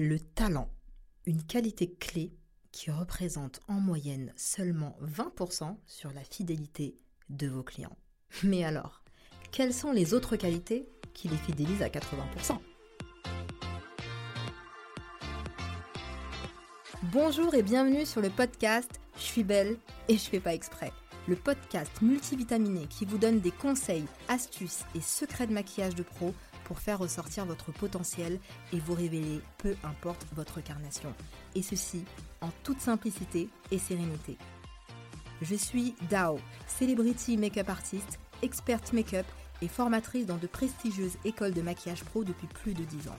Le talent, une qualité clé qui représente en moyenne seulement 20% sur la fidélité de vos clients. Mais alors, quelles sont les autres qualités qui les fidélisent à 80% Bonjour et bienvenue sur le podcast Je suis belle et je fais pas exprès. Le podcast multivitaminé qui vous donne des conseils, astuces et secrets de maquillage de pro pour faire ressortir votre potentiel et vous révéler peu importe votre carnation. Et ceci en toute simplicité et sérénité. Je suis Dao, celebrity make-up artist, experte make-up et formatrice dans de prestigieuses écoles de maquillage pro depuis plus de 10 ans.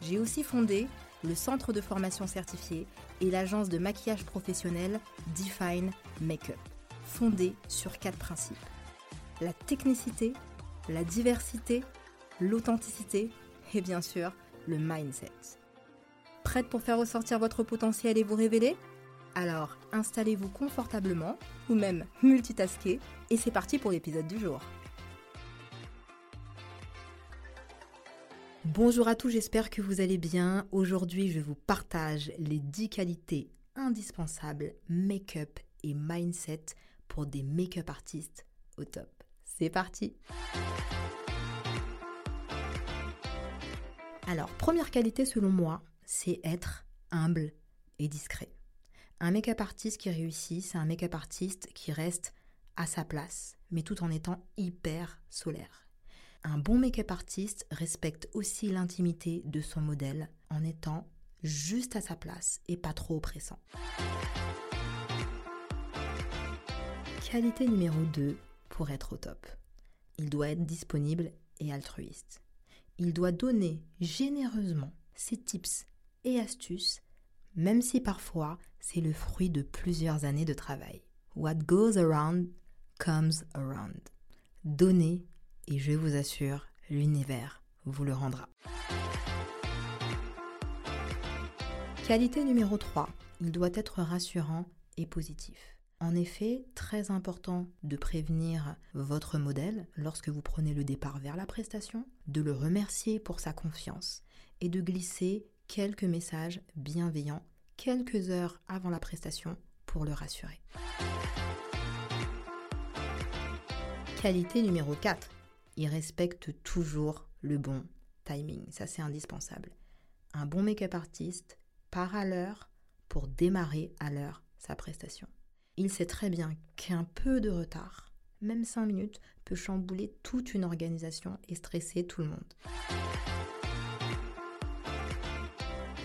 J'ai aussi fondé le centre de formation certifié et l'agence de maquillage professionnel Define Makeup, fondée sur quatre principes. La technicité, la diversité, l'authenticité et bien sûr le mindset. Prête pour faire ressortir votre potentiel et vous révéler? Alors installez-vous confortablement ou même multitasker et c'est parti pour l'épisode du jour. Bonjour à tous, j'espère que vous allez bien. Aujourd'hui, je vous partage les 10 qualités indispensables make-up et mindset pour des make-up artistes au top. C'est parti Alors, première qualité selon moi, c'est être humble et discret. Un make-up artiste qui réussit, c'est un make-up artiste qui reste à sa place, mais tout en étant hyper solaire. Un bon make-up artiste respecte aussi l'intimité de son modèle en étant juste à sa place et pas trop oppressant. Qualité numéro 2 pour être au top. Il doit être disponible et altruiste il doit donner généreusement ses tips et astuces, même si parfois c'est le fruit de plusieurs années de travail. What goes around comes around. Donnez et je vous assure, l'univers vous le rendra. Qualité numéro 3. Il doit être rassurant et positif. En effet, très important de prévenir votre modèle lorsque vous prenez le départ vers la prestation, de le remercier pour sa confiance et de glisser quelques messages bienveillants quelques heures avant la prestation pour le rassurer. Qualité numéro 4. Il respecte toujours le bon timing. Ça, c'est indispensable. Un bon make-up artiste part à l'heure pour démarrer à l'heure sa prestation. Il sait très bien qu'un peu de retard, même 5 minutes, peut chambouler toute une organisation et stresser tout le monde.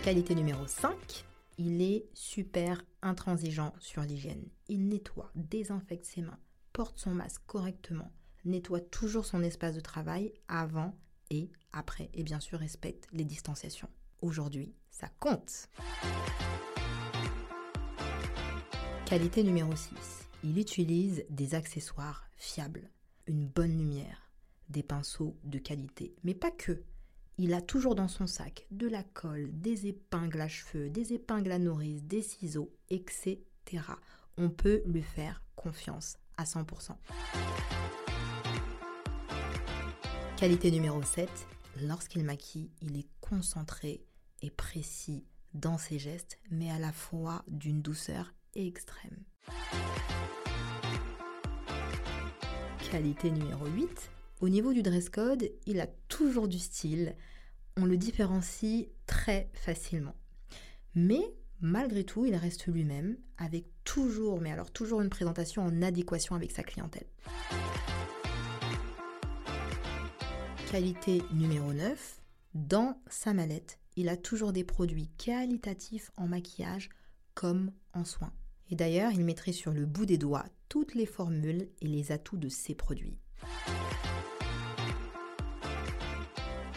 Qualité numéro 5, il est super intransigeant sur l'hygiène. Il nettoie, désinfecte ses mains, porte son masque correctement, nettoie toujours son espace de travail avant et après, et bien sûr respecte les distanciations. Aujourd'hui, ça compte. Qualité numéro 6. Il utilise des accessoires fiables, une bonne lumière, des pinceaux de qualité, mais pas que. Il a toujours dans son sac de la colle, des épingles à cheveux, des épingles à nourrice, des ciseaux, etc. On peut lui faire confiance à 100%. Qualité numéro 7. Lorsqu'il maquille, il est concentré et précis dans ses gestes, mais à la fois d'une douceur extrême. Qualité numéro 8. Au niveau du dress code, il a toujours du style. On le différencie très facilement. Mais malgré tout, il reste lui-même avec toujours, mais alors toujours une présentation en adéquation avec sa clientèle. Qualité numéro 9. Dans sa mallette, il a toujours des produits qualitatifs en maquillage comme en soins. Et d'ailleurs, il mettrait sur le bout des doigts toutes les formules et les atouts de ses produits.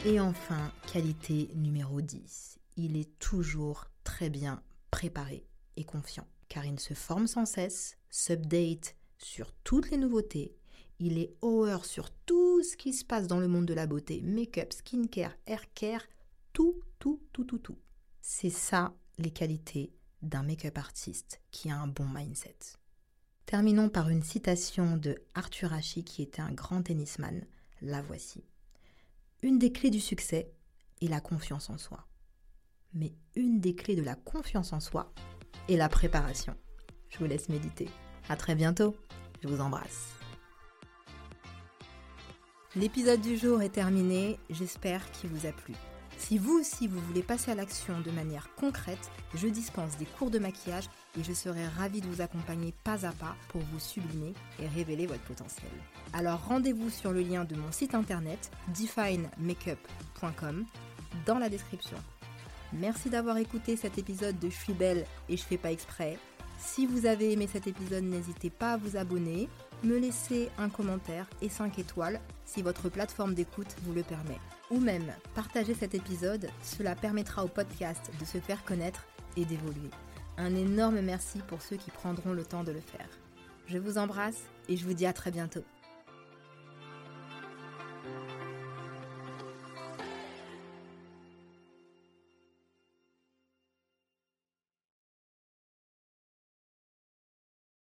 Et enfin, qualité numéro 10. Il est toujours très bien préparé et confiant, car il se forme sans cesse, s'update sur toutes les nouveautés, il est hour sur tout ce qui se passe dans le monde de la beauté, make-up, skincare, hair care, tout, tout, tout, tout, tout. C'est ça les qualités d'un make-up artiste qui a un bon mindset. Terminons par une citation de Arthur Ashe qui était un grand tennisman. La voici. Une des clés du succès est la confiance en soi. mais une des clés de la confiance en soi est la préparation. Je vous laisse méditer. À très bientôt. Je vous embrasse. L'épisode du jour est terminé. J'espère qu'il vous a plu. Si vous aussi vous voulez passer à l'action de manière concrète, je dispense des cours de maquillage et je serai ravie de vous accompagner pas à pas pour vous sublimer et révéler votre potentiel. Alors rendez-vous sur le lien de mon site internet definemakeup.com dans la description. Merci d'avoir écouté cet épisode de Je suis belle et je fais pas exprès. Si vous avez aimé cet épisode, n'hésitez pas à vous abonner, me laisser un commentaire et 5 étoiles si votre plateforme d'écoute vous le permet. Ou même partager cet épisode, cela permettra au podcast de se faire connaître et d'évoluer. Un énorme merci pour ceux qui prendront le temps de le faire. Je vous embrasse et je vous dis à très bientôt.